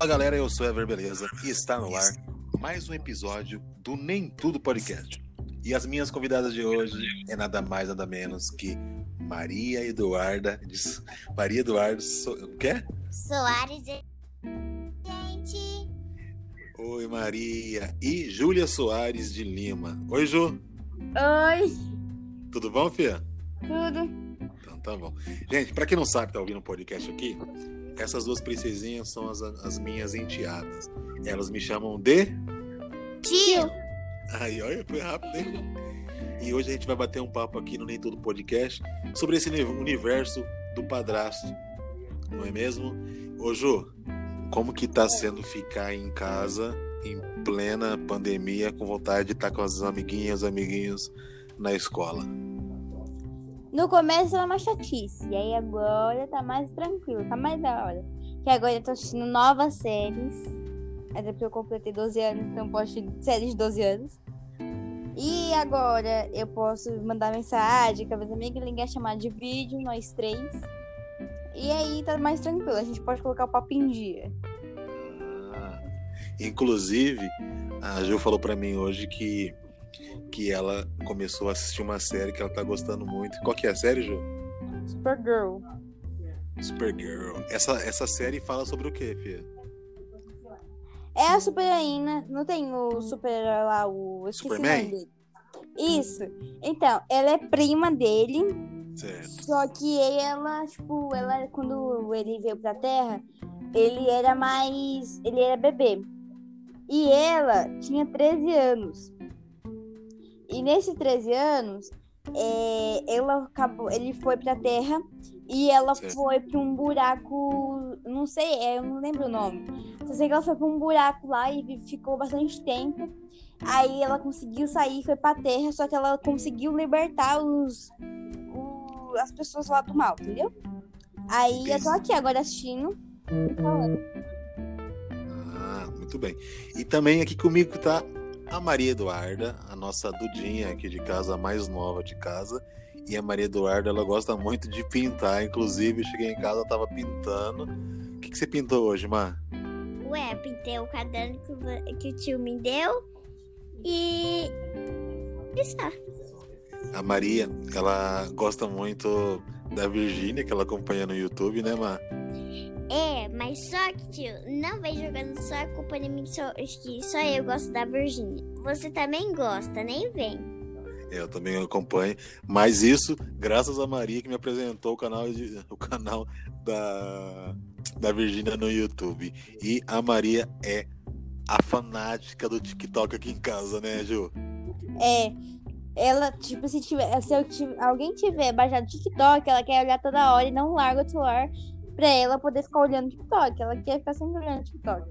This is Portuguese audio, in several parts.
Fala galera, eu sou Ever Beleza e está no ar mais um episódio do Nem Tudo Podcast. E as minhas convidadas de hoje é nada mais nada menos que Maria Eduarda. Maria Eduarda. So, o quê? Soares. Gente. Oi, Maria. E Júlia Soares de Lima. Oi, Ju. Oi. Tudo bom, Fia? Tudo. Então tá bom. Gente, para quem não sabe, tá ouvindo o um podcast aqui, essas duas princesinhas são as, as minhas enteadas. Elas me chamam de. Tio. Aí, olha, foi rápido, hein? E hoje a gente vai bater um papo aqui no Nem Tudo Podcast sobre esse universo do padrasto. Não é mesmo? Ô, Ju, como que tá sendo ficar em casa em plena pandemia com vontade de estar com as amiguinhas, amiguinhos na escola? No começo era uma chatice, e aí agora tá mais tranquilo, tá mais da hora. Que agora eu tô assistindo novas séries. Até porque eu completei 12 anos, então posso assistir séries de 12 anos. E agora eu posso mandar mensagem com a minha amiga, ligar chamada de vídeo, nós três. E aí tá mais tranquilo, a gente pode colocar o papo em dia. Ah, inclusive, a Ju falou para mim hoje que que ela começou a assistir uma série que ela tá gostando muito. Qual que é a série, Ju? Supergirl. Supergirl. Essa, essa série fala sobre o quê, Fia? É a super heroína, não tem o super lá, o. eu esqueci o Superman? nome dele. Isso. Então, ela é prima dele. Certo. Só que ela, tipo, ela, quando ele veio pra Terra, ele era mais. Ele era bebê. E ela tinha 13 anos. E nesses 13 anos, é, ela acabou, ele foi pra Terra e ela Certo. foi pra um buraco. Não sei, é, eu não lembro o nome. Só sei que ela foi pra um buraco lá e ficou bastante tempo. Aí ela conseguiu sair, foi pra Terra, só que ela conseguiu libertar os, o- as pessoas lá do mal, entendeu? Aí eu tô aqui agora assistindo e falando. Ah, muito bem. E também aqui comigo tá a Maria Eduarda, a nossa Dudinha aqui de casa, a mais nova de casa. E a Maria Eduarda, ela gosta muito de pintar. Inclusive, cheguei em casa, tava pintando. O que, que você pintou hoje, Mar? Ué, pintei o caderno que, que o tio me deu. E. Isso. A Maria, ela gosta muito da Virgínia, que ela acompanha no YouTube, né, Mar? É, mas só que, tio, não vem jogando só a culpa de mim, só, que só eu gosto da Virgínia. Você também gosta, nem vem. Eu também acompanho. Mas isso, graças a Maria que me apresentou o canal, de- o canal da, da Virgínia no YouTube. E a Maria é a fanática do TikTok aqui em casa, né, Ju? É, ela, tipo, se, tiver, se eu tiv- alguém tiver baixado o TikTok, ela quer olhar toda hora e não larga o celular pra ela poder ficar olhando o TikTok. Ela quer ficar sempre olhando o TikTok.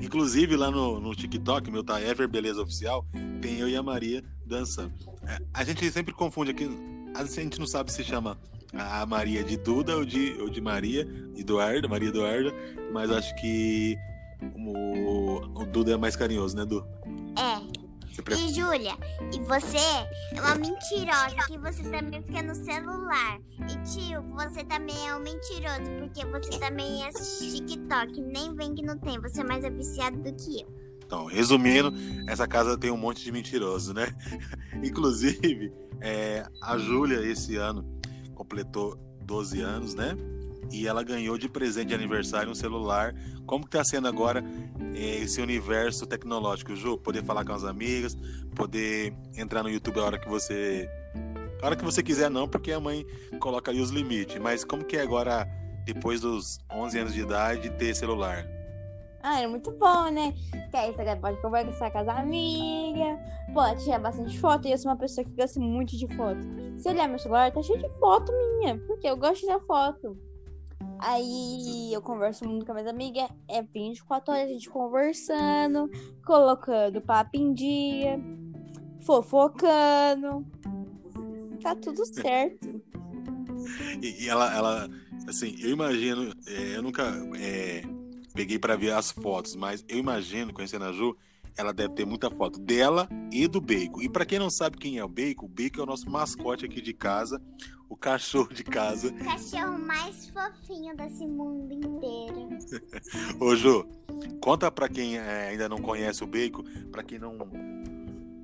Inclusive lá no, no TikTok, meu tá Ever Beleza Oficial, tem eu e a Maria dançando. É, A gente sempre confunde aqui, a gente não sabe se chama a Maria de Duda ou de, ou de Maria Eduarda, Maria Eduarda, mas acho que o, o Duda é mais carinhoso, né, Du? É. E Júlia, e você é uma mentirosa que você também fica no celular. E tio, você também é um mentiroso porque você também assiste TikTok. Nem vem que não tem, você é mais viciado do que eu. Então, resumindo, essa casa tem um monte de mentiroso, né? Inclusive, é, a Júlia, esse ano, completou 12 anos, né? E ela ganhou de presente de aniversário um celular. Como que tá sendo agora é, esse universo tecnológico, Ju? Poder falar com as amigas, poder entrar no YouTube a hora que você... A hora que você quiser não, porque a mãe coloca aí os limites. Mas como que é agora, depois dos 11 anos de idade, ter celular? Ah, é muito bom, né? Que aí você pode conversar com as amigas, pode tirar bastante foto. E eu sou uma pessoa que gosta muito de foto. Se olhar meu celular, tá cheio de foto minha, porque eu gosto de tirar foto. Aí eu converso muito com as minhas amigas, é 24 horas a gente conversando, colocando papo em dia, fofocando. Tá tudo certo. E, e ela, ela, assim, eu imagino, é, eu nunca é, peguei pra ver as fotos, mas eu imagino, conhecendo a Ju, ela deve ter muita foto dela e do Bacon. E para quem não sabe quem é o Bacon, o Bacon é o nosso mascote aqui de casa, o cachorro de casa. O cachorro mais fofinho desse mundo inteiro. Ô Ju, conta para quem é, ainda não conhece o Bacon, para quem não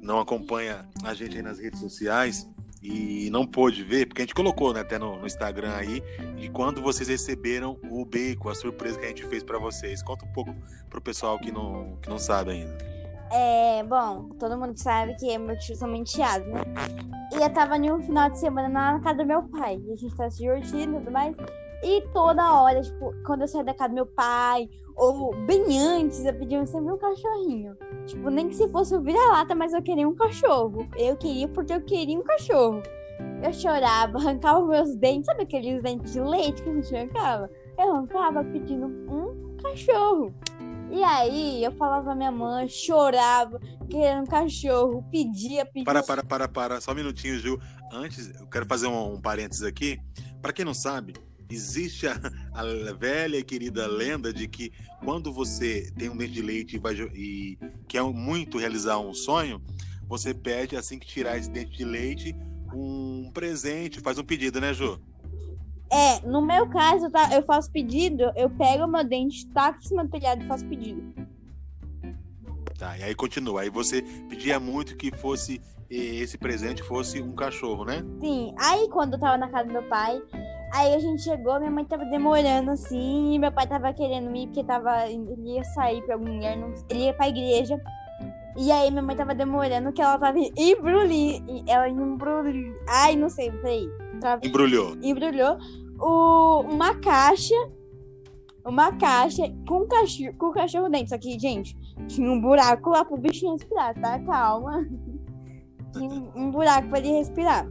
não acompanha a gente aí nas redes sociais e não pôde ver, porque a gente colocou né, até no, no, Instagram aí, de quando vocês receberam o bacon, a surpresa que a gente fez para vocês. Conta um pouco pro pessoal que não, que não sabe ainda. É, bom, todo mundo sabe que meu tio são enteado, né? E eu tava em um final de semana na casa do meu pai. E a gente tava se divertindo e tudo mais. E toda hora, tipo, quando eu saía da casa do meu pai, ou bem antes, eu pedia sempre um cachorrinho. Tipo, nem que se fosse o vira-lata, mas eu queria um cachorro. Eu queria porque eu queria um cachorro. Eu chorava, arrancava meus dentes, sabe aqueles dentes de leite que a gente arrancava? Eu arrancava pedindo um cachorro. E aí eu falava pra minha mãe, chorava, querendo um cachorro, pedia, pedia. Para, para, para, para, só um minutinho, Ju. Antes, eu quero fazer um, um parênteses aqui. Para quem não sabe, existe a, a, velha e querida lenda de que quando você tem um dente de leite e, vai, e quer muito realizar um sonho, você pede, assim que tirar esse dente de leite, um presente, faz um pedido, né, Ju? É, no meu caso, tá, eu faço pedido, eu pego o meu dente, taco em cima do telhado e faço pedido. Tá, e aí continua. Aí você pedia muito que fosse esse presente fosse um cachorro, né? Sim. Aí quando eu tava na casa do meu pai, Aí a gente chegou, minha mãe tava demorando assim, meu pai tava querendo ir porque tava, ele ia sair pra algum lugar, não, ele ia pra igreja. E aí minha mãe tava demorando que ela tava embrulhando, ela embrulhou, ai, não sei, peraí. Tava, embrulhou. Embrulhou o, uma caixa, uma caixa com, cachorro, com cachorro dentro. Só que, gente, tinha um buraco lá pro bichinho respirar, tá? Calma. Tinha um buraco pra ele respirar.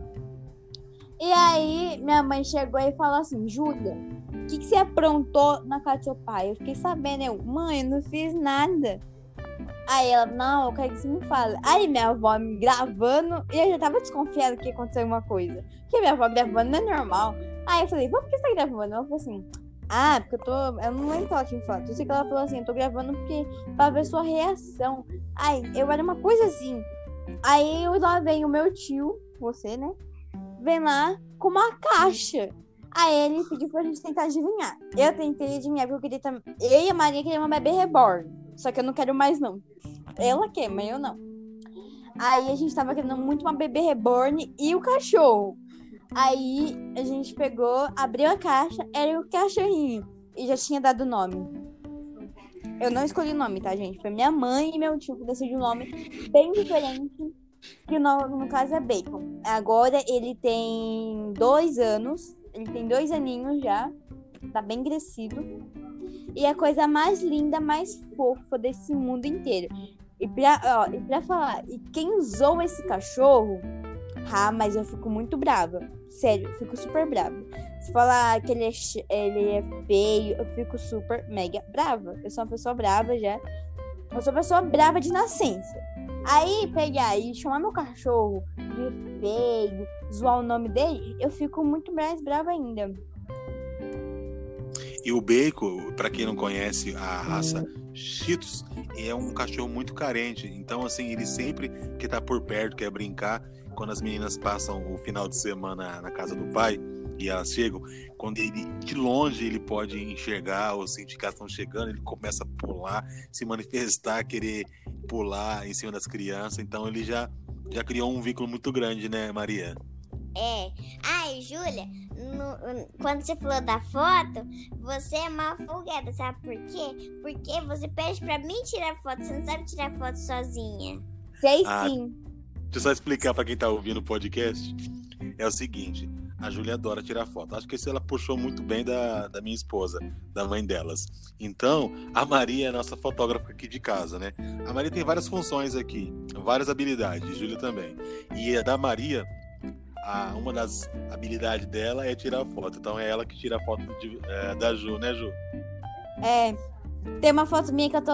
E aí, minha mãe chegou e falou assim: Júlia, o que, que você aprontou na casa do seu pai? Eu fiquei sabendo, eu, mãe, eu não fiz nada. Aí ela, não, eu quero que você me fale. Aí minha avó me gravando, e eu já tava desconfiada que ia acontecer alguma coisa. Porque minha avó gravando não é normal. Aí eu falei, por que você tá gravando? Ela falou assim, ah, porque eu tô. Eu não lembro qual tinha falado. Eu sei que ela falou assim, eu tô gravando porque pra ver sua reação. Aí, eu era uma coisa assim. Aí lá vem o meu tio, você, né? vem lá com uma caixa. Aí ele pediu pra gente tentar adivinhar. Eu tentei adivinhar porque eu queria também. Eu e a Maria queríamos uma bebê reborn. Só que eu não quero mais, não. Ela quer, mas eu não. Aí a gente tava querendo muito uma bebê reborn e o cachorro. Aí a gente pegou, abriu a caixa, era o cachorrinho. E já tinha dado o nome. Eu não escolhi o nome, tá, gente? Foi minha mãe e meu tio que decidiu o nome bem diferente que no, no caso é Bacon. Agora ele tem dois anos, ele tem dois aninhos já, tá bem crescido. E a coisa mais linda, mais fofa desse mundo inteiro. E pra, ó, e pra falar, e quem usou esse cachorro, ah, mas eu fico muito brava. Sério, eu fico super brava. Se falar que ele é, ele é feio, eu fico super mega brava. Eu sou uma pessoa brava já. Eu sou uma pessoa brava de nascença. Aí pegar e chamar meu cachorro de feio, zoar o nome dele, eu fico muito mais brava ainda. E o Bacon, para quem não conhece a raça Cheetos, é um cachorro muito carente. Então, assim, ele sempre que tá por perto, quer brincar, quando as meninas passam o final de semana na casa do pai e elas chegam, quando ele de longe ele pode enxergar ou sentir que elas estão chegando, ele começa a pular, se manifestar, querer pular em cima das crianças. Então ele já, já criou um vínculo muito grande, né, Maria? É. Ai, Júlia, quando você falou da foto, você é uma folgada, sabe por quê? Porque você pede pra mim tirar foto, você não sabe tirar foto sozinha. Sei ah, sim. Deixa eu só explicar pra quem tá ouvindo o podcast. É o seguinte, a Júlia adora tirar foto. Acho que isso ela puxou muito bem da, da minha esposa, da mãe delas. Então, a Maria é a nossa fotógrafa aqui de casa, né? A Maria tem várias funções aqui, várias habilidades, Júlia também. E a da Maria, a, uma das habilidades dela é tirar foto. Então é ela que tira a foto de, é, da Ju, né, Ju? É. Tem uma foto minha que eu tô.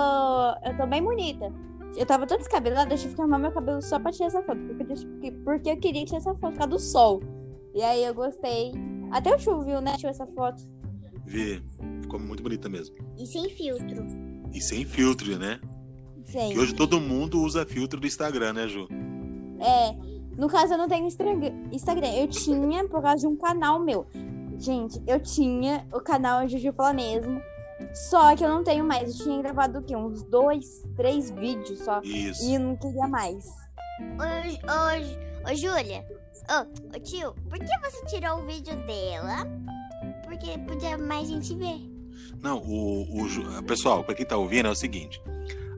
Eu tô bem bonita. Eu tava toda descabelada, deixa eu arrumar meu cabelo só pra tirar essa foto. Porque, porque eu queria tirar essa foto por causa do sol. E aí eu gostei. Até o Chu viu, né? Tirou essa foto. Vi. Ficou muito bonita mesmo. E sem filtro. E sem filtro, né? Sim. Que hoje todo mundo usa filtro do Instagram, né, Ju? É, no caso eu não tenho Instagram. Eu tinha por causa de um canal meu. Gente, eu tinha o canal Juju Fala Mesmo. Só que eu não tenho mais. Eu tinha gravado o quê? Uns dois, três vídeos só. Isso. E eu não queria mais. Ô, ô, ô Júlia, ô, ô tio, por que você tirou o vídeo dela? Porque podia mais gente ver. Não, o, o Ju- pessoal, para quem tá ouvindo é o seguinte: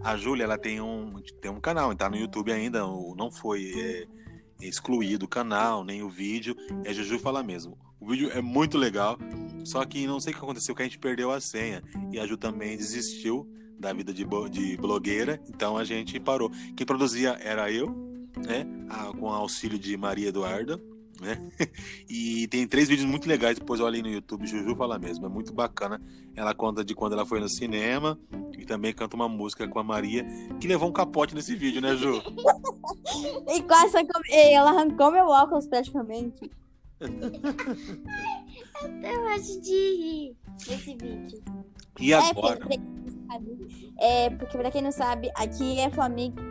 a Júlia ela tem um tem um canal, tá no YouTube ainda, não foi é, excluído o canal nem o vídeo. É Juju fala mesmo. O vídeo é muito legal, só que não sei o que aconteceu que a gente perdeu a senha e a Ju também desistiu da vida de, de blogueira, então a gente parou. Quem produzia era eu, né, a- com auxílio de Maria Eduarda. Né? E tem três vídeos muito legais, depois olhem no YouTube, Juju fala mesmo, é muito bacana. Ela conta de quando ela foi no cinema e também canta uma música com a Maria, que levou um capote nesse vídeo, né, Ju? E quase ela arrancou meu óculos praticamente. Eu acho de rir nesse vídeo. E É, agora? porque, pra quem não sabe, é, porque pra quem não sabe, aqui é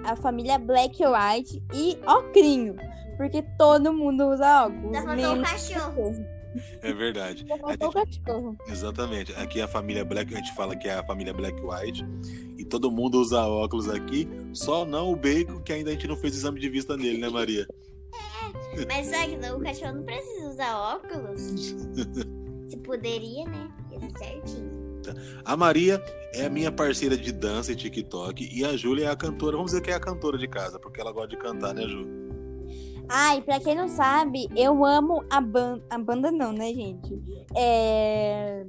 a, família Black and White e Ocrinho. Porque todo mundo usa óculos. Tá faltando um menos cachorro. É verdade. Faltou o cachorro. Exatamente. Aqui é a família Black, a gente fala que é a família Black White. E todo mundo usa óculos aqui, só não o Bacon, que ainda a gente não fez exame de vista nele, né, Maria? Mas só que o cachorro não precisa usar óculos. Se poderia, né? Ia ser certinho. A Maria é a minha parceira de dança e TikTok. E a Júlia é a cantora, vamos dizer que é a cantora de casa, porque ela gosta de cantar, né, Ju? Ai, pra quem não sabe, eu amo a banda. A banda não, né, gente? É.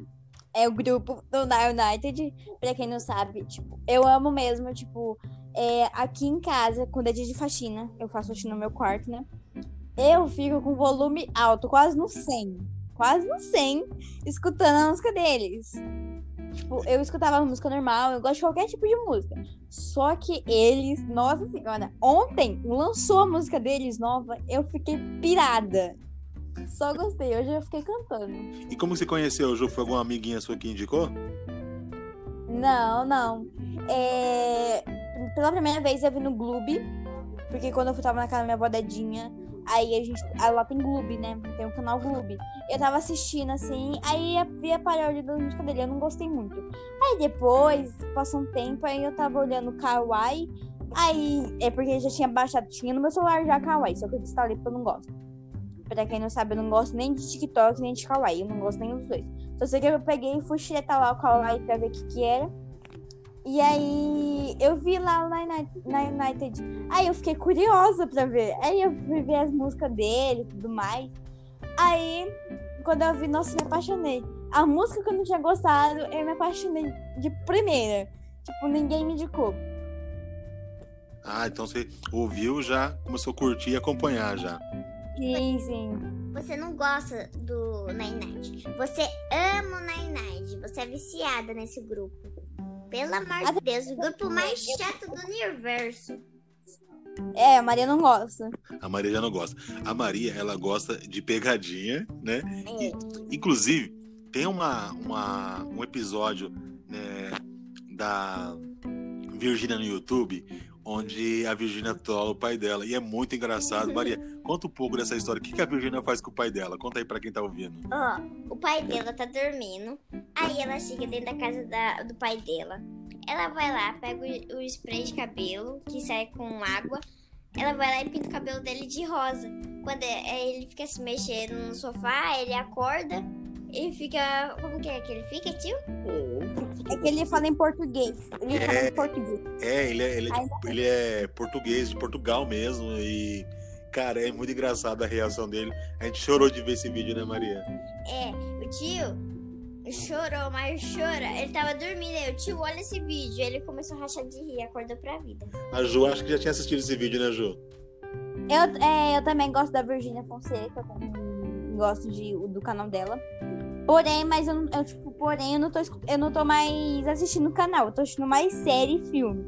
É o grupo do United. Pra quem não sabe, tipo, eu amo mesmo, tipo, é, aqui em casa, quando é dia de faxina, eu faço faxina no meu quarto, né? Eu fico com volume alto, quase no 100. Quase no 100, escutando a música deles. Tipo, eu escutava música normal, eu gosto de qualquer tipo de música. Só que eles, nossa senhora, ontem lançou a música deles nova, eu fiquei pirada. Só gostei, hoje eu fiquei cantando. E como você conheceu, Ju? Foi alguma amiguinha sua que indicou? Não, não. É, Pela primeira vez eu vi no Gloob, porque quando eu tava na casa da minha bodedinha, aí a gente. aí lá tem Gloob, né? Tem o canal Gloob. Eu tava assistindo assim, aí vi a paródia da música dele, eu não gostei muito. Aí depois, passou um tempo, aí eu tava olhando Kawaii. Aí, é porque já tinha baixado, tinha no meu celular já Kawaii, só que eu desinstalei porque eu não gosto. Pra quem não sabe, eu não gosto nem de TikTok, nem de Kawaii, eu não gosto nem dos dois. Só sei que eu peguei e fui xeretar lá o Kawaii pra ver o que que era. E aí, eu vi lá na United, na United. Aí eu fiquei curiosa pra ver. Aí eu fui ver as músicas dele e tudo mais. Aí, quando eu vi, nossa, me apaixonei. A música que eu não tinha gostado, eu me apaixonei de primeira. Tipo, ninguém me indicou. Ah, então você ouviu já, começou a curtir e acompanhar já. Sim, sim. Você não gosta do Nine Night. Você ama o Nine Night. Você é viciada nesse grupo. Pelo amor de Deus, o grupo mais chato do universo. É, a Maria não gosta. A Maria já não gosta. A Maria, ela gosta de pegadinha, né? É. Inclusive, tem uma, uma- um episódio né, da Virgínia no YouTube, onde a Virgínia trola o pai dela. E é muito engraçado. Maria, conta um pouco dessa história. O que que a Virgínia faz com o pai dela? Conta aí pra quem tá ouvindo. Ó, o pai dela tá dormindo. Aí ela chega dentro da casa da- do pai dela. Ela vai lá, pega o, o spray de cabelo, que sai com água. Ela vai lá e pinta o cabelo dele de rosa. Quando é- é, ele fica se mexendo no sofá, ele acorda e fica. Como que é que ele fica, tio? É que ele fala em português. Ele fala É. em português. É, ele é, ele, é, de- ele é português, de Portugal mesmo. E, cara, é muito engraçado a reação dele. A gente chorou de ver esse vídeo, né, Maria? É, o tio chorou, mas chora. Ele tava dormindo aí, o tio, olha esse vídeo. Ele começou a rachar de rir, acordou pra vida. A Ju, acho que já tinha assistido esse vídeo, né, Ju? Eu, é, eu também gosto da Virgínia Fonseca, gosto de, do canal dela. Porém, mas eu, eu, tipo, porém, eu não, tô, eu não tô mais assistindo o canal, eu tô assistindo mais série e filme.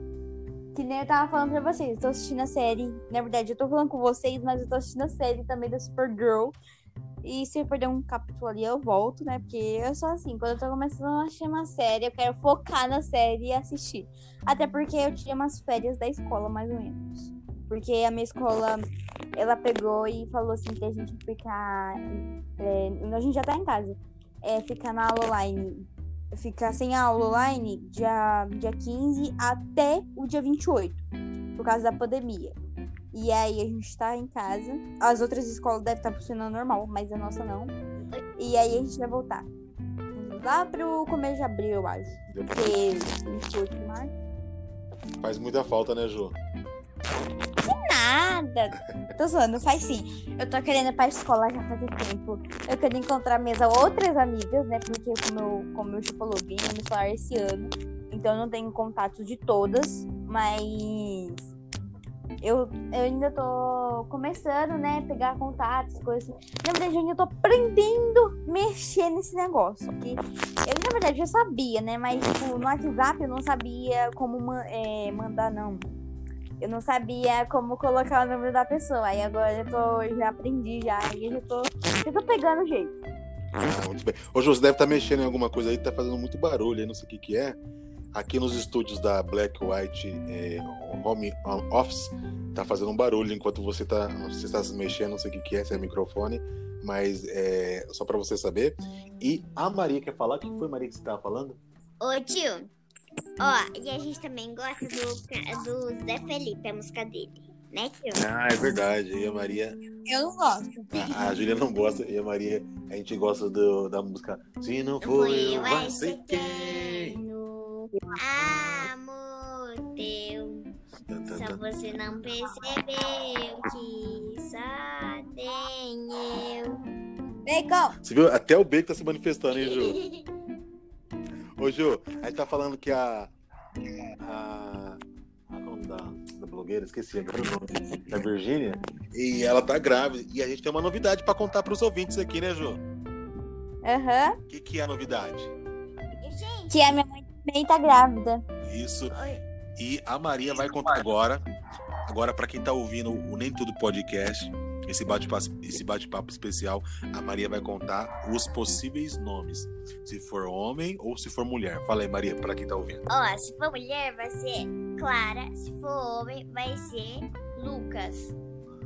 Que nem eu tava falando pra vocês, eu tô assistindo a série. Na verdade, eu tô falando com vocês, mas eu tô assistindo a série também da Supergirl. E se eu perder um capítulo ali, eu volto, né? Porque eu sou assim, quando eu tô começando a assistir uma série, eu quero focar na série e assistir. Até porque eu tirei umas férias da escola, mais ou menos. Porque a minha escola, ela pegou e falou assim que a gente ficar. É, a gente já tá em casa. É, ficar na aula online. Ficar sem aula online dia, dia 15 até o dia 28. Por causa da pandemia. E aí a gente tá em casa. As outras escolas devem estar funcionando normal, mas a nossa não. E aí a gente vai voltar. Lá pro começo de abril, eu acho. Porque 28 de março. Faz muita falta, né, Ju? Nada. Tô zoando, faz sim. Eu tô querendo ir pra escola já faz tempo. Eu quero encontrar minhas outras amigas, né? Porque como eu, como eu já falou, vim no celular esse ano. Então eu não tenho contato de todas. Mas eu, eu ainda tô começando, né? Pegar contatos, coisas assim. Na verdade, eu ainda tô aprendendo mexer nesse negócio. Que eu, na verdade, já sabia, né? Mas, tipo, no WhatsApp eu não sabia como é, mandar, não. Eu não sabia como colocar o número da pessoa. Aí agora eu tô, já aprendi já. E eu já tô, já tô pegando o jeito. Ah, muito bem. Ô, você deve estar mexendo em alguma coisa aí, tá fazendo muito barulho aí, não sei o que que é. Aqui nos estúdios da Black White é, Home Office, tá fazendo um barulho enquanto você tá, você está se mexendo, não sei o que que é, se é microfone, mas é só pra você saber. E a Maria quer falar? O que foi, Maria, que você tava falando? Ô tio, ó, e a gente também gosta do, do Zé Felipe, a música dele. Né, tio? Ah, é verdade. E a Maria, Eu não gosto. a, a Júlia não gosta, e a Maria, a gente gosta do, da música Se não for eu, vai ser quem? no amor teu. Só você não percebeu que só tem eu. Bacon! Você viu? Até o Beco tá se manifestando, hein, Ju? Ô, Ju, a gente tá falando que a. A. A nome da, da blogueira, esqueci agora o nome. Da Virgínia. E ela tá grávida. E a gente tem uma novidade pra contar pros ouvintes aqui, né, Ju? Aham. O que, que é a novidade? Que a minha mãe também tá grávida. Isso. E a Maria vai contar agora. Agora, pra quem tá ouvindo o Nem Tudo Podcast, esse bate-papo esse bate-papo especial, a Maria vai contar os possíveis nomes. Se for homem ou se for mulher. Fala aí, Maria, pra quem tá ouvindo. ó, se for mulher vai ser Clara, se for homem vai ser Lucas.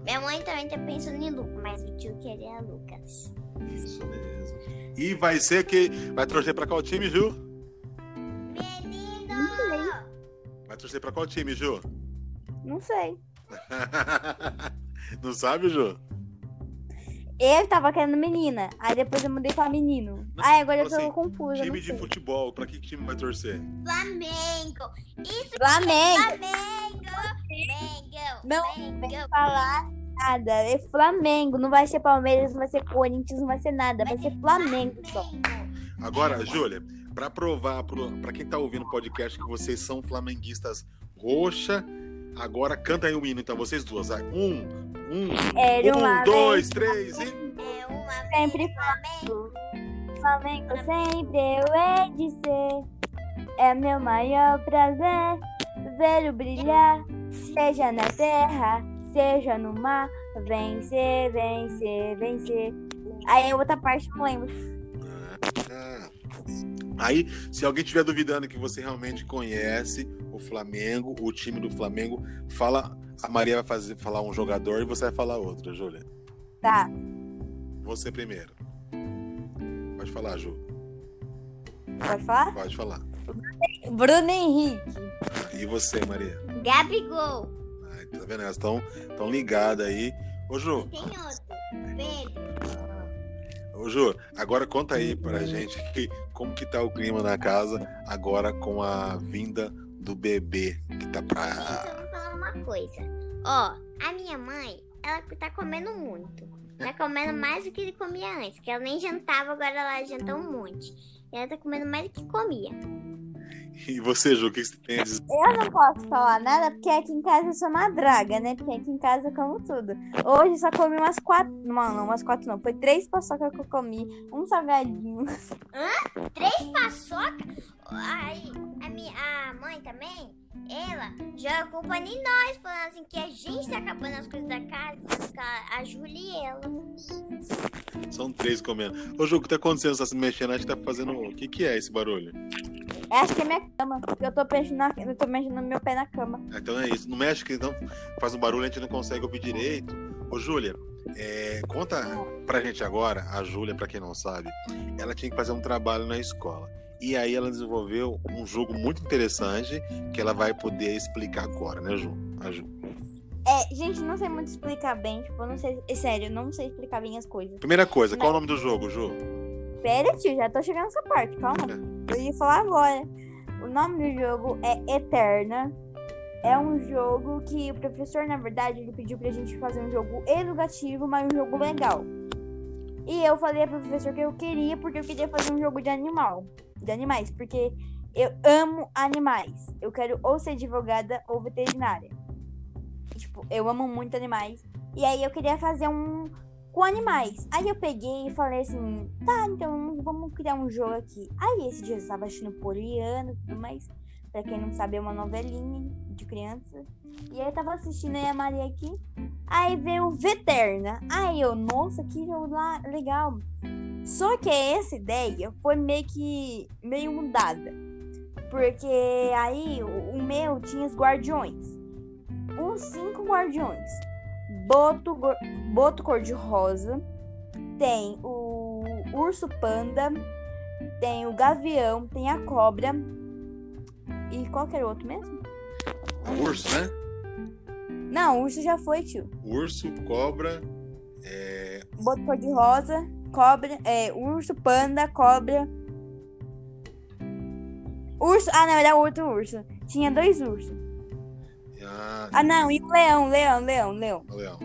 Minha mãe também tá pensando em Lucas, mas o tio queria Lucas. Isso mesmo. E vai ser que. Vai torcer pra qual time, Ju? Menino! Vai torcer pra qual time, Ju? Não sei. Não sabe, Ju? Eu tava querendo menina. Aí depois eu mudei pra menino. Aí agora eu tô assim, confusa. Time não de futebol, pra que time vai torcer? Flamengo! Isso, Flamengo! Flamengo! Mengão! Não vem Mengão! falar nada. É Flamengo. Não vai ser Palmeiras, não vai ser Corinthians, não vai ser nada. Vai ser Flamengo só. Agora, Júlia, pra provar pro, pra quem tá ouvindo o podcast que vocês são flamenguistas roxa, agora canta aí o hino, então, vocês duas. Vai. Um, um, Era um, dois, vez três e. É uma Sempre Flamengo! Flamengo sempre eu hei de ser. É meu maior prazer ver-o brilhar. Seja na terra, seja no mar. Vencer, vencer, vencer. Aí a outra parte não lembro. Ah. Aí, se alguém estiver duvidando que você realmente conhece o Flamengo, o time do Flamengo, fala. A Maria vai fazer, falar um jogador e você vai falar outro, Júlia. Tá. Você primeiro. Pode falar, Ju. Pode falar? Pode falar. Bruno Henrique. E você, Maria? Gabigol! Ai, tá vendo? Elas estão tão ligadas aí. Ô, Ju, Tem outro. Pedro. Ô, Ju, agora conta aí pra gente que, como que tá o clima na casa agora com a vinda do bebê que tá pra. eu vou falar uma coisa. Ó, a minha mãe, ela tá comendo muito. Tá comendo mais do que comia antes. Que ela nem jantava, agora ela janta um monte. E ela tá comendo mais do que comia. E você, Ju, o que você tem a dizer? Eu não posso falar nada porque aqui em casa eu sou uma draga, né? Porque aqui em casa eu como tudo. Hoje só comi umas quatro. Não, não, umas quatro não. Foi três paçoca que eu comi. Um salgadinho. Três paçoca? Aí, a minha a mãe também, ela Já a culpa nem nós, falando assim que a gente tá acabando as coisas da casa, a, a Júlia e ela. São três comendo. Ô, Ju, o que tá acontecendo? Você tá se mexendo? Acho que tá fazendo. O que, que é esse barulho? Eu acho que é minha cama, porque eu tô mexendo, eu tô mexendo no meu pé na cama. Ah, Então é isso. Não mexe que não faz um barulho, a gente não consegue ouvir direito. Ô, Júlia, é, conta pra gente agora, a Júlia, pra quem não sabe, ela tinha que fazer um trabalho na escola. E aí ela desenvolveu um jogo muito interessante que ela vai poder explicar agora, né, Ju? A Ju. É, gente, não sei muito explicar bem, tipo, não sei, é sério, eu não sei explicar bem as coisas. Primeira coisa, qual é o nome do jogo, Ju? Pera, tio, já tô chegando nessa parte, calma. Eu ia falar agora. O nome do jogo é Eterna. É um jogo que o professor, na verdade, ele pediu pra gente fazer um jogo educativo, mas um jogo legal. E eu falei pro professor que eu queria, porque eu queria fazer um jogo de animal. De animais, porque eu amo animais. Eu quero ou ser advogada ou veterinária. Tipo, eu amo muito animais. E aí eu queria fazer um com animais. Aí eu peguei e falei assim, tá, então vamos criar um jogo aqui. Aí esse dia eu estava assistindo Poliana e tudo mais. Pra quem não sabe, é uma novelinha de criança. E aí eu tava assistindo aí a Maria aqui. Aí veio Veterna. Aí eu, nossa, que jogo lá, legal. Só que essa ideia foi meio que meio mudada. Porque aí o, o meu tinha os guardiões. Uns cinco guardiões. Boto, boto cor-de-rosa. Tem o urso panda. Tem o gavião. Tem a cobra. E qual que era o outro mesmo? O urso, né? Não, o urso já foi, tio. Urso, cobra, é, Boto cor-de-rosa, cobra, é, urso, panda, cobra. Urso. Ah, não, era outro urso. Tinha dois ursos. Ah, Ah, não, e o leão, leão, leão, leão. leão.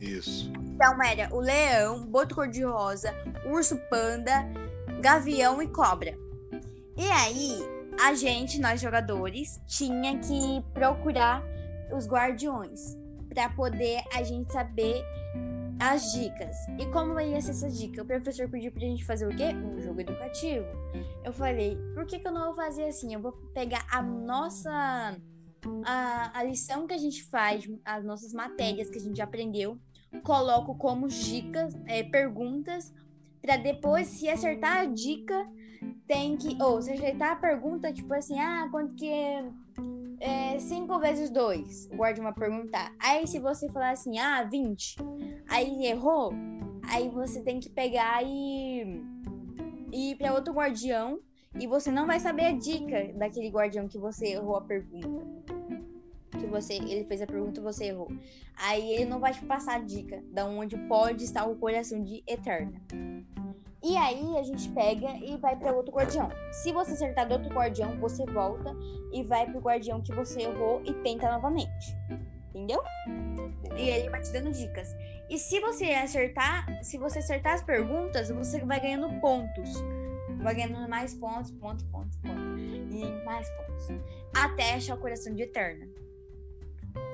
Isso. Então era o leão, boto cor-de-rosa, urso panda, gavião e cobra. E aí, a gente, nós jogadores, tinha que procurar os guardiões para poder a gente saber as dicas. E como ia ser essa dica? O professor pediu pra gente fazer o quê? Um jogo educativo. Eu falei, por que, que eu não vou fazer assim? Eu vou pegar a nossa. A, a lição que a gente faz, as nossas matérias que a gente aprendeu, coloco como dicas, é, perguntas, para depois, se acertar a dica, tem que. Ou se acertar a pergunta, tipo assim, ah, quanto que é 5 vezes 2? O guardião vai perguntar. Aí, se você falar assim, ah, 20, aí errou, aí você tem que pegar e. e ir para outro guardião. E você não vai saber a dica daquele guardião que você errou a pergunta. Que você, ele fez a pergunta e você errou. Aí ele não vai te passar a dica da onde pode estar o coração de Eterna. E aí a gente pega e vai para outro guardião. Se você acertar do outro guardião, você volta e vai pro guardião que você errou e tenta novamente. Entendeu? E ele vai te dando dicas. E se você acertar, se você acertar as perguntas, você vai ganhando pontos. Vai ganhando mais pontos, pontos, pontos, pontos. E mais pontos. Até achar o coração de Eterna.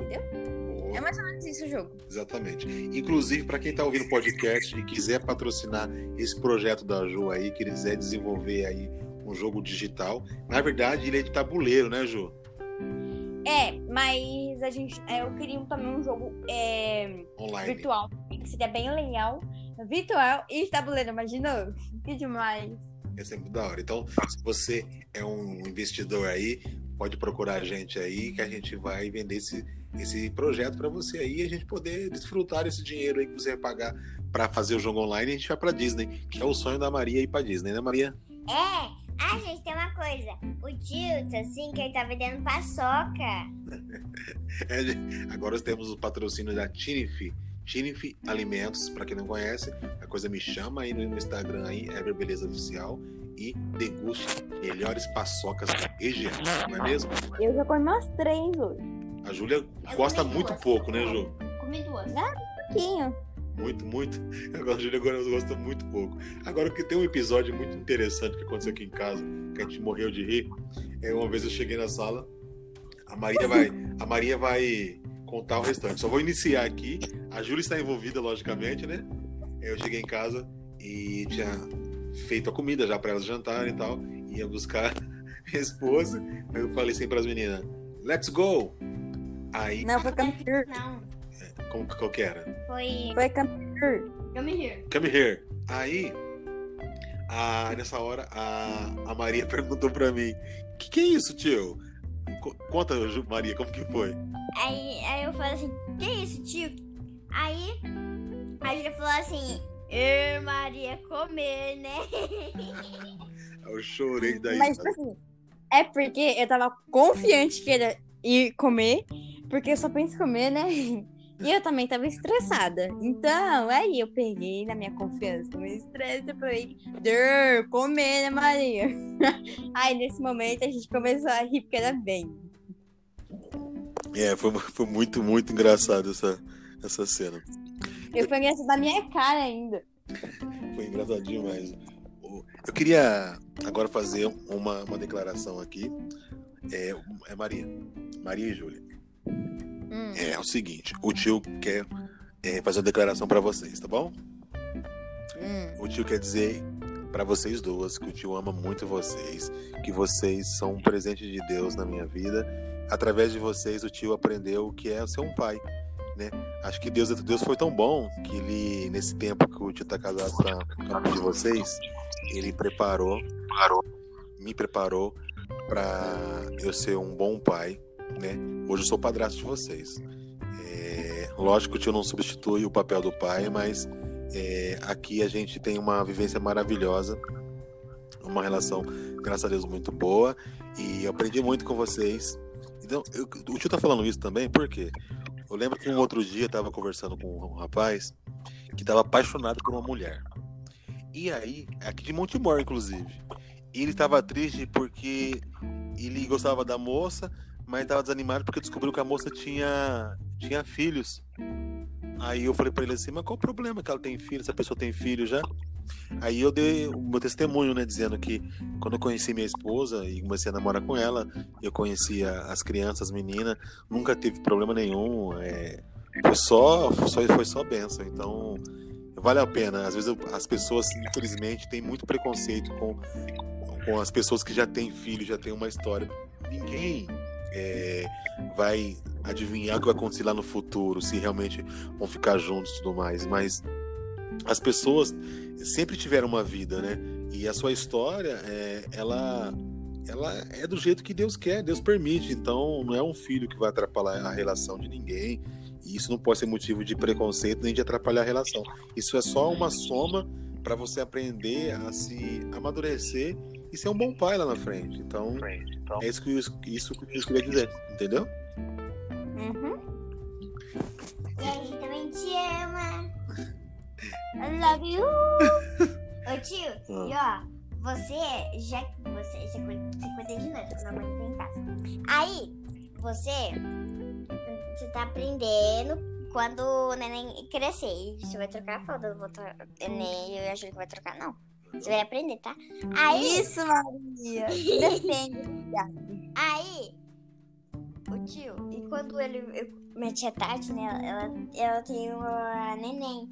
Entendeu? Boa. É mais ou menos isso o jogo. Exatamente. Inclusive, para quem está ouvindo o podcast e quiser patrocinar esse projeto da Ju aí, que quiser desenvolver aí um jogo digital, na verdade ele é de tabuleiro, né, Ju? É, mas a gente. é, eu queria também um jogo é, Online. virtual. Que seria bem legal. Virtual e tabuleiro, imaginou? Que demais. É sempre da hora. Então, se você é um investidor aí, pode procurar a gente aí, que a gente vai vender esse, esse projeto para você aí e a gente poder desfrutar esse dinheiro aí que você vai pagar para fazer o jogo online e a gente vai para Disney, que é o sonho da Maria ir para Disney, né, Maria? É, ah, gente, tem uma coisa. O Tilton, assim, que ele tá vendendo paçoca. É, agora temos o patrocínio da Tinif. Tinif Alimentos, para quem não conhece, a coisa me chama aí no Instagram aí, Ever Beleza Oficial e deguste melhores paçocas da região, não é mesmo? Eu já comi umas três hoje. A Júlia gosta muito duas. pouco, né, Ju? Comi duas. Um pouquinho. Muito, muito. Agora a Júlia agora gosta muito pouco. Agora que tem um episódio muito interessante que aconteceu aqui em casa, que a gente morreu de rir. É, uma vez eu cheguei na sala, a Maria vai, a Maria vai contar o restante. Só vou iniciar aqui. A Júlia está envolvida, logicamente, né? Eu cheguei em casa e tinha feito a comida já para elas jantarem e tal. Ia buscar esposa. Aí eu falei assim pras meninas: Let's go! Aí, Não, foi come here. Não, como que qual que era? foi. Foi come here. Come here. Come here. Aí, a- nessa hora, a, a Maria perguntou pra mim: O que, que é isso, tio? Co- Conta, Maria, como que foi? Aí, aí eu falei assim, que isso, tio? Aí a Júlia falou assim, Ê, Maria, comer, né? Eu chorei daí. Mas, tipo assim, é porque eu tava confiante que era ir comer, porque eu só penso em comer, né? E eu também tava estressada. Então, aí eu peguei na minha confiança, no meu estresse, eu falei, Dur, comer, né, Maria? Aí, nesse momento, a gente começou a rir, porque era bem. É, foi, foi muito, muito engraçado essa, essa cena. Eu fui engraçado na minha cara ainda. Foi engraçadinho. O- Eu queria agora fazer uma, uma declaração aqui. É, é Maria. Maria e Júlia. Hum. É, o seguinte, o tio quer é, fazer uma declaração pra vocês, tá bom? Hum. O tio quer dizer pra vocês duas que o tio ama muito vocês, que vocês são um presente de Deus na minha vida. Através de vocês, o tio aprendeu o que é ser um pai, né? Acho que Deus, Deus foi tão bom que ele, nesse tempo que o tio tá casado com mãe de vocês, ele preparou, me preparou pra eu ser um bom pai, né? Hoje eu sou padrasto de vocês. É, lógico que o tio não substitui o papel do pai, mas é, aqui a gente tem uma vivência maravilhosa, uma relação, graças a Deus, muito boa. E aprendi muito com vocês. Então, eu- o tio tá falando isso também, porque eu lembro que um outro dia eu tava conversando com um rapaz que tava apaixonado por uma mulher. E aí, aqui de Montemor, inclusive. Ele tava triste porque ele gostava da moça, mas tava desanimado porque descobriu que a moça tinha, tinha filhos. Aí eu falei pra ele assim, mas qual o problema que ela tem filho, essa pessoa tem filho já? Aí eu dei o meu testemunho, né, dizendo que quando eu conheci minha esposa e comecei a namorar com ela, eu conhecia as crianças, as meninas, nunca teve problema nenhum, é, foi só, só foi só benção. Então, vale a pena. Às vezes eu- as pessoas, infelizmente, têm muito preconceito com, com as pessoas que já têm filho, já têm uma história. Ninguém é, vai adivinhar o que vai acontecer lá no futuro, se realmente vão ficar juntos e tudo mais. Mas as pessoas sempre tiveram uma vida, né? E a sua história, é, ela, ela é do jeito que Deus quer, Deus permite. Então, não é um filho que vai atrapalhar a relação de ninguém. E isso não pode ser motivo de preconceito nem de atrapalhar a relação. Isso é só uma soma para você aprender a se amadurecer e ser um bom pai lá na frente. Então, é isso que eu, isso que eu queria dizer, entendeu? Uhum. I love you. Ô tio, Ah. e ó, você, já que você, você cuida, você cuida de nós, quando a mãe tá em casa. Aí, você, você tá aprendendo quando o neném crescer. E você vai trocar a fralda, eu vou trocar, nem eu acho que vai trocar, não. Você vai aprender, tá? Aí, Isso, Maria. Defende. Aí, o tio, e quando ele. eu- minha tia Tati, né? Ela, ela tem uma neném.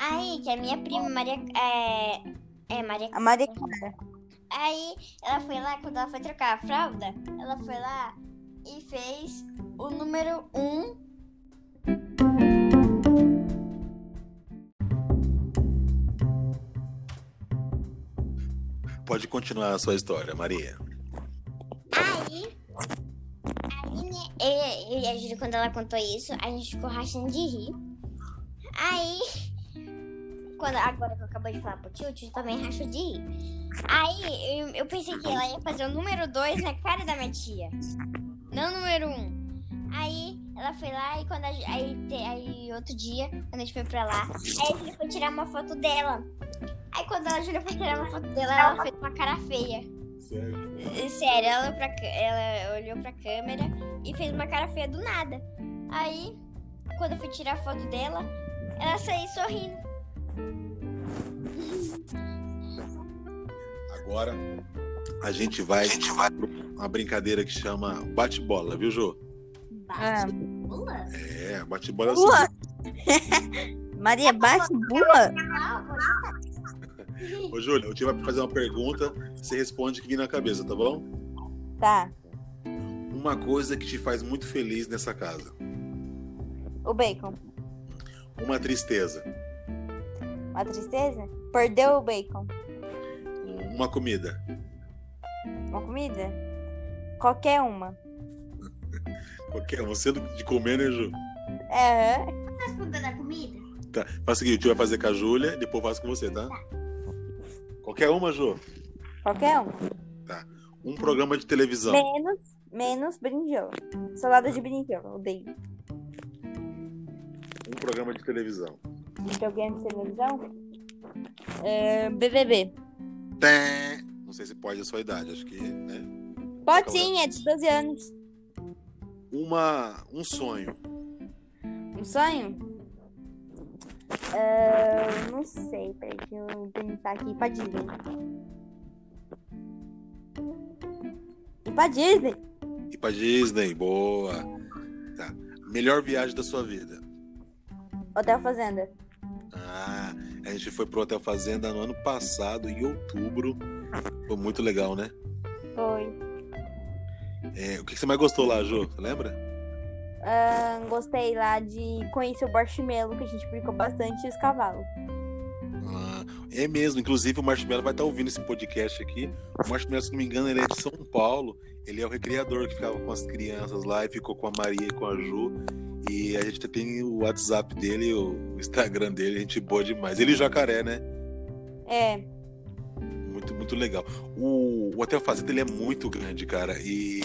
Aí, que a minha prima, Maria. É, é Maria. A Maria Clara. Aí, ela foi lá, quando ela foi trocar a fralda, ela foi lá e fez o número 1. Um, Pode continuar a sua história, Maria. Aí. Né? Eu e a Júlia, quando ela contou isso, a gente ficou rachando de rir. Aí. Quando, agora que eu acabei de falar pro tio, o tio também rachou de rir. Aí eu, eu pensei que ela ia fazer o número 2 na cara da minha tia. Não o número 1. Um. Aí ela foi lá e quando a, aí, aí outro dia, quando a gente foi pra lá, aí a Júlia foi tirar uma foto dela. Aí quando a Júlia foi tirar uma foto dela, ela fez uma cara feia. Sério? Sério, ela pra, ela olhou pra câmera e fez uma cara feia do nada. Aí, quando eu fui tirar a foto dela, ela saiu sorrindo. Agora a gente vai para uma brincadeira que chama bate-bola, viu, Jô? Bate-bola? É, bate-bola é Bula. Maria, bate bula? Ô, Júlia, eu te vai fazer uma pergunta, você responde o que vem na cabeça, tá bom? Tá. Uma coisa que te faz muito feliz nessa casa. O bacon. Uma tristeza. Uma tristeza? Perdeu o bacon. Uma comida. Uma comida? Qualquer uma. Qualquer uma. Sendo de comer, né, Ju? É. Da comida? Tá. Faz o seguinte, a gente vai fazer com a Júlia, depois eu faço com você, tá? Qualquer uma, Ju. Qualquer uma. Um programa de televisão. Menos, menos berinjela. Salada de berinjela, odeio. Um programa de televisão. Videogame de televisão? É, BBB. Té. Não sei se pode a sua idade, acho que, né? Pode sim, é de 12 anos. Uma, um sonho. Um sonho? É, não sei, peraí, deixa eu pensar aqui. Pra Disney. Ir pra Disney? Ir pra Disney, boa. Tá. Melhor viagem da sua vida. Hotel Fazenda. Ah, a gente foi pro Hotel Fazenda no ano passado, em outubro. Foi muito legal, né? Foi. É, o que você mais gostou lá, Jô? Você lembra? Ah, gostei lá de conhecer o Marshmallow, que a gente brincou bastante, e os cavalos. Ah, é mesmo, inclusive o Marshmallow vai estar ouvindo esse podcast aqui. O Marshmallow, se não me engano, ele é de São Paulo. Ele é o recreador que ficava com as crianças lá e ficou com a Maria e com a Ju. E a gente tem o WhatsApp dele, o Instagram dele, a gente boa demais. Ele e o jacaré, né? É, Muito, muito legal. O, o Hotel Fazenda ele é muito grande, cara. E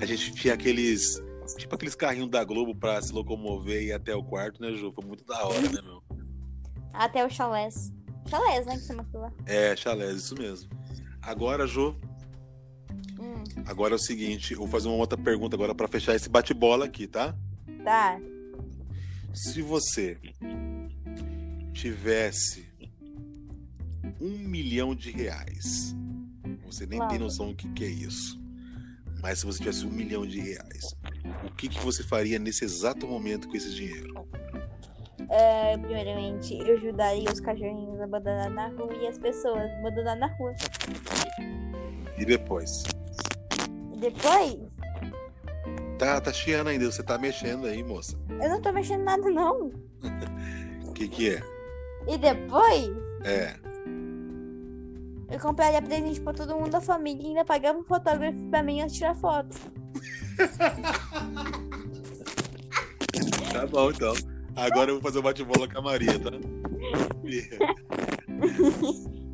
a gente tinha aqueles. Tipo aqueles carrinhos da Globo pra se locomover e ir até o quarto, né, Ju? Foi muito da hora, né, meu? até o chalés. Chalés, né, que chama aquilo lá. É, chalés, isso mesmo. Agora, Ju, Hum, agora é o seguinte, eu vou fazer uma outra pergunta agora pra fechar esse bate-bola aqui, tá? Tá. Se você tivesse um milhão de reais, você nem tem Uau. noção do que, que é isso. Mas se você tivesse um milhão de reais, o que, que você faria nesse exato momento com esse dinheiro? É, primeiramente, eu ajudaria os cachorrinhos abandonados na rua e as pessoas abandonadas na rua. E depois? Depois, Tá, tá chiando ainda, você tá mexendo aí, moça. eu não tô mexendo nada, não. O que que é? E depois, É. eu compraria presente pra todo mundo da família e ainda pagava um fotógrafo pra mim antes tirar foto. Tá bom, então. Agora eu vou fazer o bate-bola com a Maria, tá?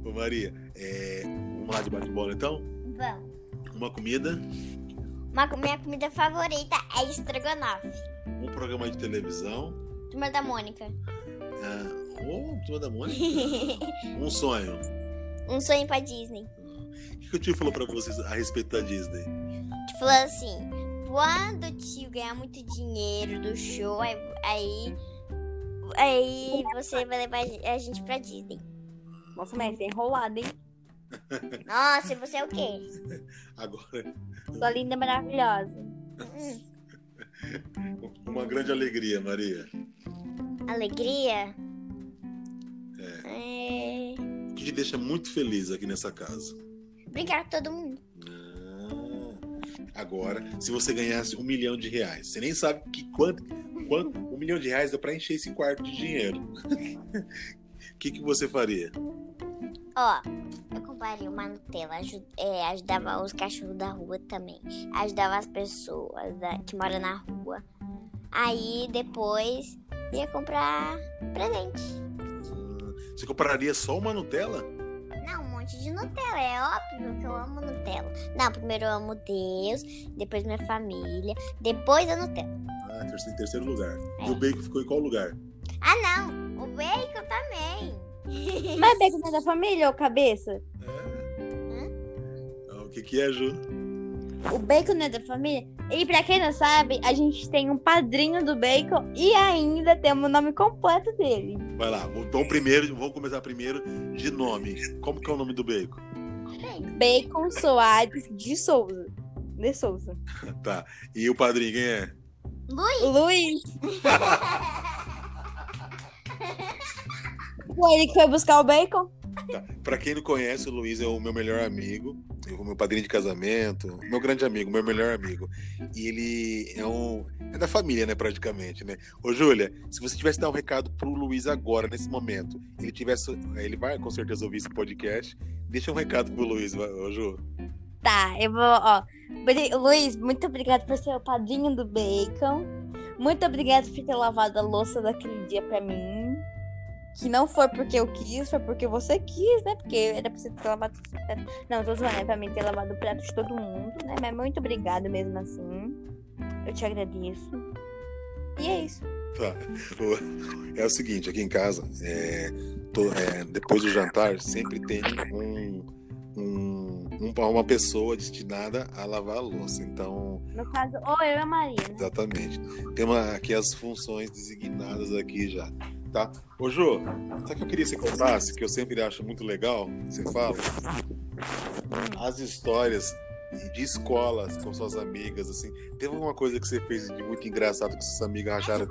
Ô, Maria, é, vamos lá de bate-bola, então? Vamos. Uma comida, Uma, minha comida favorita é estrogonofe. um programa de televisão, Turma da Mônica. ah, oh, turma da Mônica, um sonho. um sonho pra Disney. O que, que o tio falou pra vocês a respeito da Disney? Que falou assim: quando o tio ganhar muito dinheiro do show, aí, aí, aí você vai levar a gente pra Disney. Nossa, mas é enrolado, hein? Nossa, e você é o quê? Agora, Sua linda, maravilhosa. Hum, uma grande alegria, Maria. alegria? É. O que te deixa muito feliz aqui nessa casa? Brincar com todo mundo. Ah, agora, se você ganhasse um milhão de reais, você nem sabe que quanto, quanto um milhão de reais dá pra encher esse quarto de dinheiro. O que, que você faria? Ó, eu compraria uma Nutella, aju- é, ajudava os cachorros da rua também. Ajudava as pessoas da- que moram na rua. Aí depois ia comprar presente. Hum, Você compraria só uma Nutella? Não, um monte de Nutella. É óbvio que eu amo Nutella. Não, primeiro eu amo Deus, depois minha família, depois a Nutella. Ah, terceiro, em terceiro lugar. É. E o bacon ficou em qual lugar? Ah, não! O bacon também. Mas bacon não é da família, ô cabeça? Ah, o que, que é, Ju? O bacon não é da família? E pra quem não sabe, a gente tem um padrinho do bacon e ainda temos o nome completo dele. Vai lá, então primeiro, vamos começar primeiro de nome. Como que é o nome do bacon? Bacon Soares de Souza. De Souza. Tá. E o padrinho, quem é? O Luiz. Foi ele que foi buscar o bacon? Tá. Pra quem não conhece, o Luiz é o meu melhor amigo, o meu padrinho de casamento, meu grande amigo, meu melhor amigo. E ele é um. É da família, né, praticamente, né? Ô, Júlia, se você tivesse dar um recado pro Luiz agora, nesse momento, ele tivesse. Ele vai com certeza ouvir esse podcast. Deixa um recado pro Luiz, ô, Ju. Tá, eu vou, ó. Luiz, muito obrigado por ser o padrinho do bacon. Muito obrigado por ter lavado a louça daquele dia pra mim. Que não foi porque eu quis, foi porque você quis, né? Porque era pra você ter lavado. Não, tô zoando, é pra mim ter lavado o prato de todo mundo, né? Mas muito obrigado mesmo assim. Eu te agradeço. E é isso. Tá. É o seguinte, aqui em casa, é, tô, é, depois do jantar, sempre tem um, um, uma pessoa destinada a lavar a louça. Então. No caso, ou eu e a Maria. Né? Exatamente. Tem uma, aqui as funções designadas aqui já tá? Ô, Jô, sabe que eu queria que você contasse, que eu sempre acho muito legal, você fala? As histórias de escolas com suas amigas, assim. Teve alguma coisa que você fez de muito engraçado que suas amigas acharam,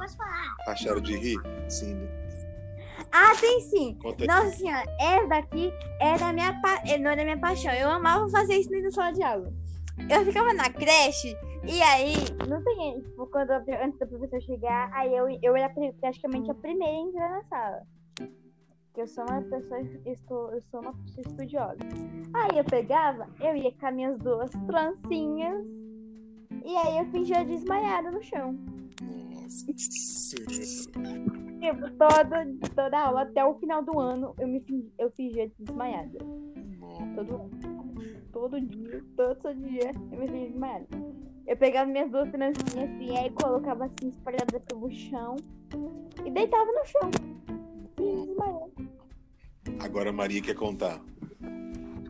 acharam de rir? Sim. Ah, tem sim. Conta Nossa senhora, essa daqui é da minha, pa... É, não é da minha paixão. Eu amava fazer isso na sala de aula. Eu ficava na creche e aí, não tem, tipo, quando antes do professor chegar, aí eu, eu era praticamente a primeira a entrar na sala. Porque eu sou uma pessoa, estou, eu sou uma pessoa estudiosa. Aí eu pegava, eu ia com as minhas duas trancinhas, e aí eu fingia desmaiada no chão. Nossa. Tipo, toda, toda aula, até o final do ano, eu me eu fingia desmaiada. Todo todo dia, todo dia, eu me via desmaiada. Eu pegava minhas duas trancinhas assim, aí colocava assim espalhada pelo chão e deitava no chão. E desmaiava. Agora a Maria quer contar.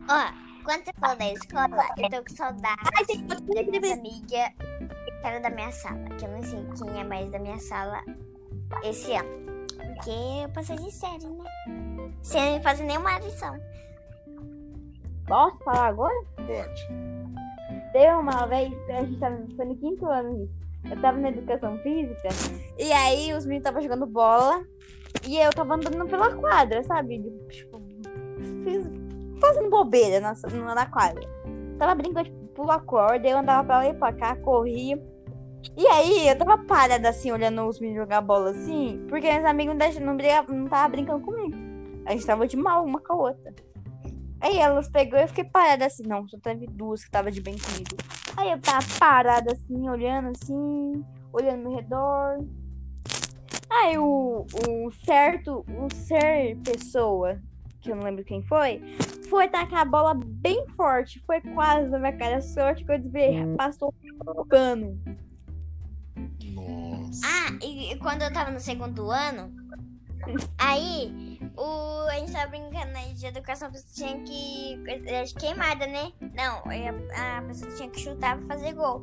Ó, quando você falou da escola, eu tô com saudade Ai, tem da minha amiga que era da minha sala. Que eu não sei quem é mais da minha sala esse ano. Porque eu passei de série, né? Sem fazer nenhuma lição. Posso falar agora? Pode. Teve uma vez, a gente tava foi no quinto ano isso. Eu tava na educação física, e aí os meninos estavam jogando bola, e eu tava andando pela quadra, sabe? Tipo, fiz, fazendo bobeira na, na quadra. Tava brincando, tipo, pula corda, eu andava pra lá e pra cá, corria. E aí, eu tava parada assim, olhando os meninos jogar bola assim, porque meus amigos não, não, não tava brincando comigo. A gente tava de mal uma com a outra. Aí elas pegou e eu fiquei parada assim. Não, só teve duas que tava de bem comigo. Aí eu tava parada assim, olhando assim, olhando no redor. Aí o, o certo, o ser pessoa, que eu não lembro quem foi, foi tacar a bola bem forte. Foi quase na minha cara. Sorte que eu desviei, hum. passou o cano. Ah, e, e quando eu tava no segundo ano, aí o, a gente tava brincando aí de educação física, tinha que. queimada, né? Não, a, a pessoa tinha que chutar pra fazer gol.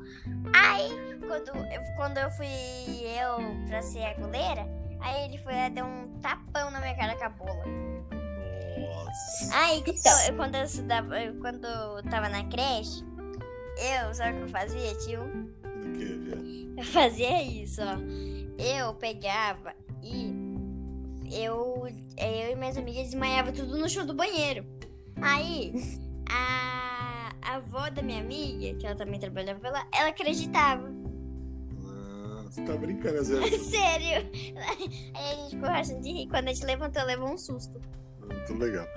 Aí, quando eu, quando eu fui eu pra ser a goleira, aí ele foi lá, deu um tapão na minha cara com a bola. Nossa. Aí, então, eu, quando, eu estudava, eu, quando eu tava na creche, eu, sabe o que eu fazia, tio? O que, Eu fazia isso, ó. Eu pegava e eu, eu e minhas amigas desmaiava tudo no chão do banheiro. Aí, a, a avó da minha amiga, que ela também trabalhava lá, ela acreditava. Ah, você tá brincando, Zé? Sério. Aí a gente ficou rachando de rir. Quando a gente levantou, levou um susto. Muito legal.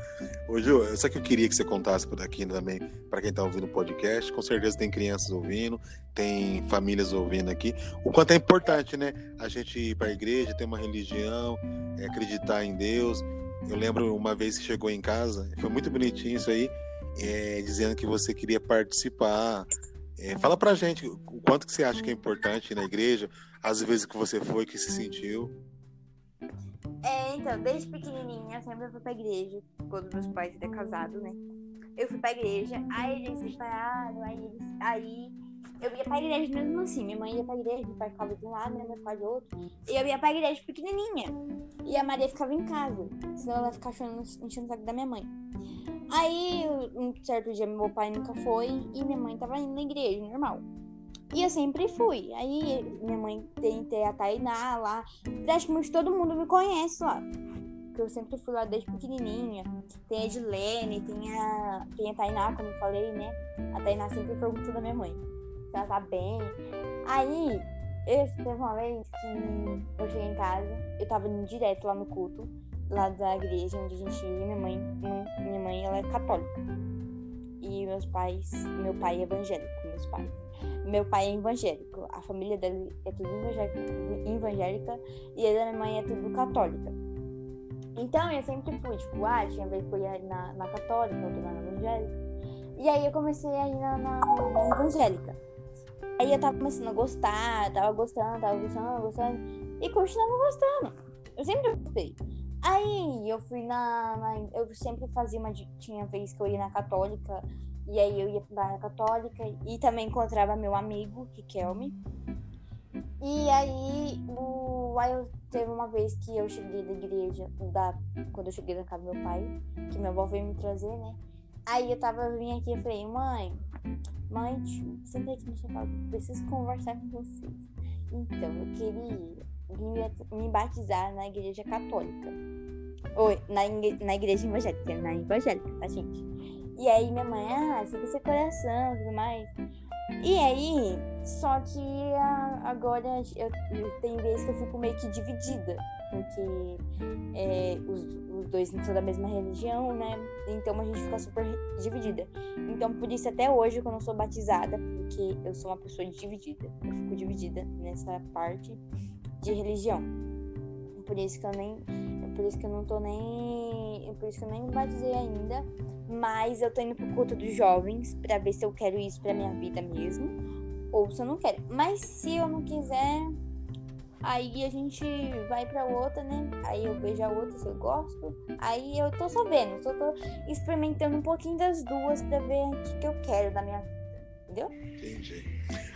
Ô, Ju, só que eu queria que você contasse por aqui também, para quem tá ouvindo o podcast. Com certeza tem crianças ouvindo, tem famílias ouvindo aqui. O quanto é importante, né? A gente ir para a igreja, ter uma religião, é, acreditar em Deus. Eu lembro uma vez que chegou em casa, foi muito bonitinho isso aí, é, dizendo que você queria participar. É, fala pra gente o quanto que você acha que é importante na igreja, as vezes que você foi, que se sentiu. É, então, desde pequenininha eu sempre fui pra igreja, quando meus pais eram casados, né? Eu fui pra igreja, aí eles se separaram, aí eles. Aí eu ia pra igreja mesmo assim. Minha mãe ia pra igreja, meu pai ficava de um lado, minha mãe ficava de outro. E eu ia pra igreja pequenininha. E a Maria ficava em casa, senão ela ia ficar enchendo, enchendo o saco da minha mãe. Aí, um certo dia, meu pai nunca foi e minha mãe tava indo na igreja, normal. E eu sempre fui. Aí minha mãe tem, tem a Tainá lá. Praticamente todo mundo me conhece lá. que eu sempre fui lá desde pequenininha. Tem a Edilene, tem a, tem a Tainá, como eu falei, né? A Tainá sempre perguntou da minha mãe se ela tá bem. Aí, esse teve uma vez que eu cheguei em casa, eu tava indo direto lá no culto, lá da igreja onde a gente ia. Minha mãe, minha mãe, ela é católica. E meus pais, meu pai é evangélico, meus pais. Meu pai é evangélico, a família dele é tudo evangélica, e a da minha mãe é tudo católica. Então eu sempre fui, tipo, ah, tinha vez que eu ia na, na católica, outra na evangélica. E aí eu comecei a ir na, na, na evangélica. Aí eu tava começando a gostar, tava gostando, tava gostando, gostando. E continuava gostando. Eu sempre gostei. Aí eu fui na, na, Eu sempre fazia uma. Tinha vez que eu ia na católica. E aí eu ia pra católica. E também encontrava meu amigo, Riquelme. E aí, o, aí eu, teve uma vez que eu cheguei da igreja, da, quando eu cheguei na casa do meu pai, que minha avó veio me trazer, né? Aí eu tava vindo aqui e falei, mãe, mãe, senta aqui no sofá, preciso conversar com vocês. Então, eu queria me batizar na igreja católica. Oi, na, na igreja evangélica, na evangélica, tá, gente? E aí minha mãe, ah, você seu coração e tudo mais. E aí, só que agora eu, tem vezes que eu fico meio que dividida, porque é, os, os dois não são da mesma religião, né? Então a gente fica super dividida. Então por isso até hoje quando eu sou batizada, porque eu sou uma pessoa dividida, eu fico dividida nessa parte de religião. Por isso que eu nem, por isso que eu não tô nem, por isso que eu nem batizei ainda, mas eu tô indo pro culto dos jovens para ver se eu quero isso para minha vida mesmo ou se eu não quero. Mas se eu não quiser, aí a gente vai para outra, né? Aí eu vejo a outra se eu gosto. Aí eu tô só vendo, só tô experimentando um pouquinho das duas para ver o que, que eu quero da minha vida. Entendeu? Entendi.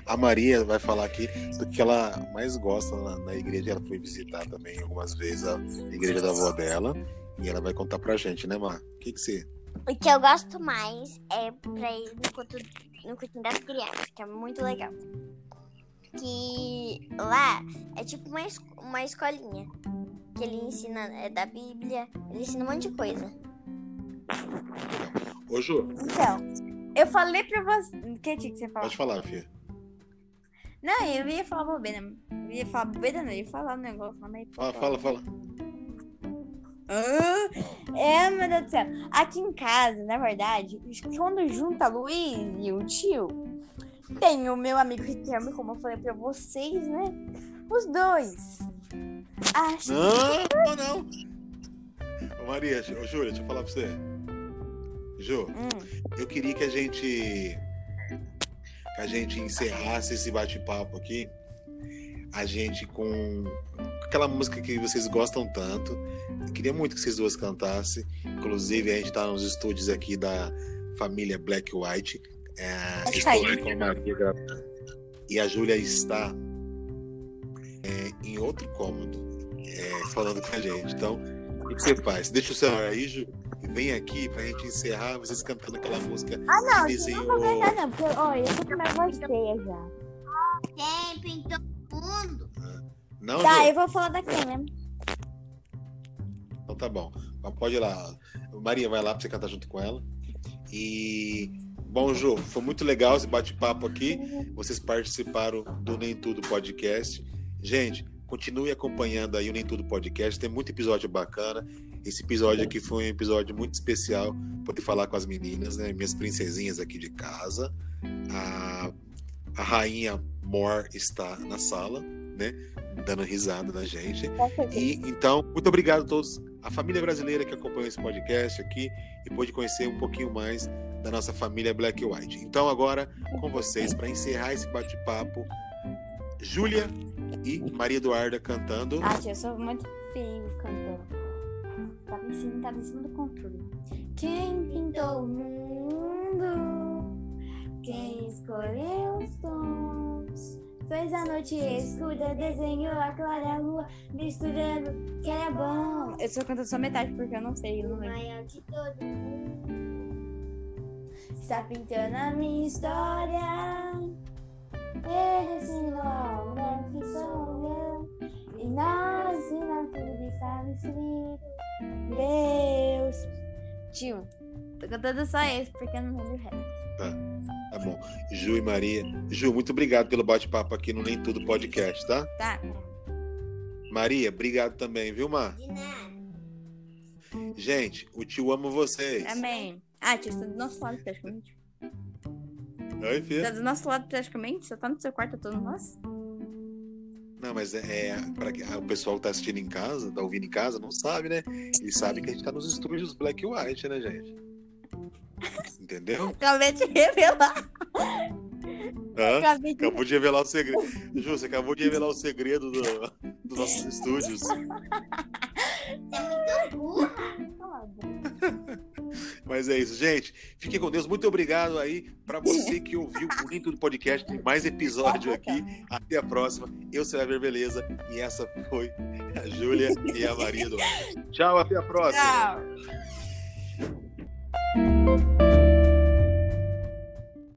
A Maria vai falar aqui do que ela mais gosta na, na, igreja. Ela foi visitar também algumas vezes a igreja da avó dela. E ela vai contar pra gente, né, Mar? O que, que você. O que eu gosto mais é pra ir no culto, no culto das crianças, que é muito legal. Que lá é tipo uma, uma escolinha. Que ele ensina é da Bíblia, ele ensina um monte de coisa. Ô, Ju. Então, eu falei pra você. O que tinha que você falar? Pode falar, filha. Não, eu ia falar bobeira. Eu ia falar bobeira, não. Eu ia falar um negócio. Fala, fala, fala. Ah, é, meu Deus do céu. Aqui em casa, na verdade, quando junta Luiz e o tio, tem o meu amigo Riquelme, como eu falei pra vocês, né? Os dois. Acho não, que... não, não. Ô Maria, Júlia, deixa eu falar pra você. Ju, hum. eu queria que a gente que a gente encerrasse esse bate-papo aqui, a gente com aquela música que vocês gostam tanto. Eu queria muito que vocês duas cantassem. Inclusive, a gente está nos estúdios aqui da família Black White. É, estou aqui com a Maria e a Júlia está é, em outro cômodo é, falando com a gente. Então, o que você faz? Deixa o celular aí, Ju, e vem aqui pra gente encerrar vocês cantando aquela música. Ah, não, desenhou... não vou cantar, não, porque olha, eu tô voz feia já. Tempo em todo mundo. Ah, não, tá, Ju. eu vou falar daqui mesmo. Então tá bom. Pode ir lá. Maria, vai lá pra você cantar junto com ela. E. Bom, Ju, foi muito legal esse bate-papo aqui. Vocês participaram do Nem Tudo Podcast. Gente, Continue acompanhando aí o Nem Tudo Podcast, tem muito episódio bacana. Esse episódio aqui foi um episódio muito especial, poder falar com as meninas, né? Minhas princesinhas aqui de casa. A, a rainha Mor está na sala, né? Dando risada na gente. E então, muito obrigado a todos, a família brasileira que acompanhou esse podcast aqui e pôde conhecer um pouquinho mais da nossa família Black White. Então, agora com vocês, para encerrar esse bate-papo, Júlia e Maria Eduarda cantando. Ah, eu sou muito. Tava em cima, tava em cima do controle. Quem pintou o mundo? Quem escolheu os tons? Fez a noite escura, desenhou a clara lua, misturando que era bom. Eu só canto só metade porque eu não sei, eu não lembro. maior de todo mundo. Está pintando a minha história. Ele ensinou o que sou eu. E na assinatura estava escrito Deus. Tio, tô cantando só esse porque eu não lembro o resto. Tá bom. Ju e Maria. Ju, muito obrigado pelo bate-papo aqui no Nem Tudo Podcast, tá? Tá. Maria, obrigado também, viu, Mar? De nada. Gente, o tio ama vocês. Amém. Ah, tio, você tá do nosso lado praticamente. Oi, Tá filho? do nosso lado praticamente? Você tá no seu quarto, eu tô no nosso? Não, mas é, é para o pessoal que tá assistindo em casa, tá ouvindo em casa, não sabe, né? Eles sabem que a gente tá nos estúdios Black e White, né, gente? Entendeu? Acabei de revelar. Hã? Acabei de Acabou de revelar o segredo. Ju, você acabou de revelar o segredo do- dos nossos estúdios. Você é muito burra. Mas é isso, gente. Fiquem com Deus. Muito obrigado aí para você que ouviu o link do podcast. Tem mais episódio aqui. Até a próxima. Eu será ver beleza. E essa foi a Júlia e a Maria do Tchau, até a próxima. Tchau.